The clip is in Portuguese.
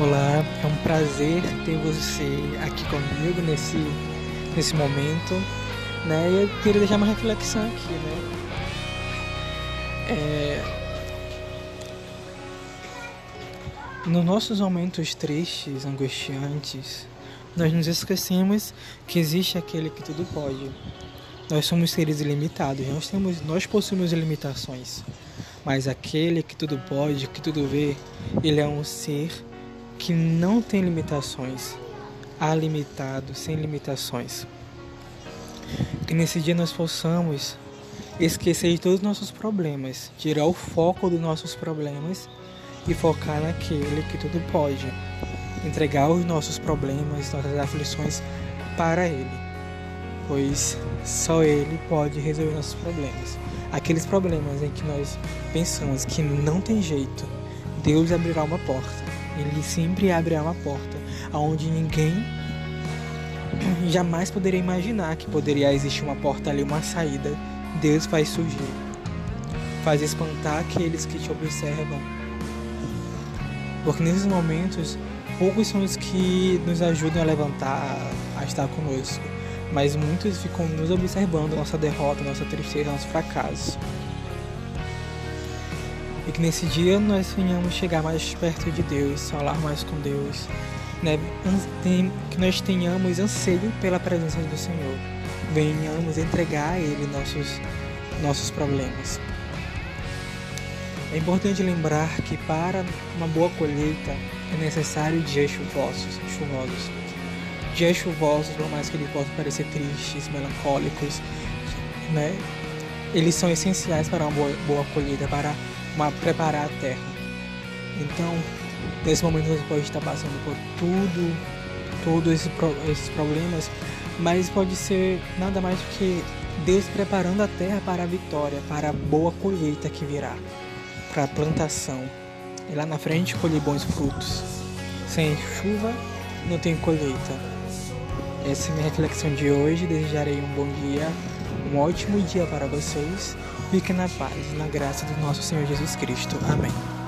Olá, é um prazer ter você aqui comigo nesse, nesse momento, né? E eu queria deixar uma reflexão aqui, né? É... Nos nossos momentos tristes, angustiantes, nós nos esquecemos que existe aquele que tudo pode. Nós somos seres ilimitados, nós, temos, nós possuímos limitações, mas aquele que tudo pode, que tudo vê, ele é um ser que não tem limitações, alimitado, sem limitações. Que nesse dia nós possamos esquecer de todos os nossos problemas, tirar o foco dos nossos problemas e focar naquele que tudo pode. Entregar os nossos problemas, nossas aflições para Ele, pois só Ele pode resolver nossos problemas. Aqueles problemas em que nós pensamos que não tem jeito, Deus abrirá uma porta ele sempre abre uma porta aonde ninguém jamais poderia imaginar que poderia existir uma porta ali, uma saída. Deus faz surgir, faz espantar aqueles que te observam. Porque nesses momentos, poucos são os que nos ajudam a levantar, a estar conosco, mas muitos ficam nos observando nossa derrota, nossa tristeza, nosso fracasso e que nesse dia nós venhamos chegar mais perto de Deus, falar mais com Deus, né? que nós tenhamos anseio pela presença do Senhor, venhamos entregar a Ele nossos, nossos problemas. É importante lembrar que para uma boa colheita é necessário dias chuvosos, chuvosos. Dias chuvosos, por mais que eles possam parecer tristes, melancólicos, né? Eles são essenciais para uma boa, boa colheita, para uma, preparar a terra. Então, nesse momento você pode estar passando por tudo, todos esse, esses problemas, mas pode ser nada mais do que Deus preparando a terra para a vitória, para a boa colheita que virá, para a plantação. E lá na frente colher bons frutos. Sem chuva não tem colheita. Essa é a minha reflexão de hoje. Desejarei um bom dia, um ótimo dia para vocês Fique na paz e na graça do nosso Senhor Jesus Cristo. Amém.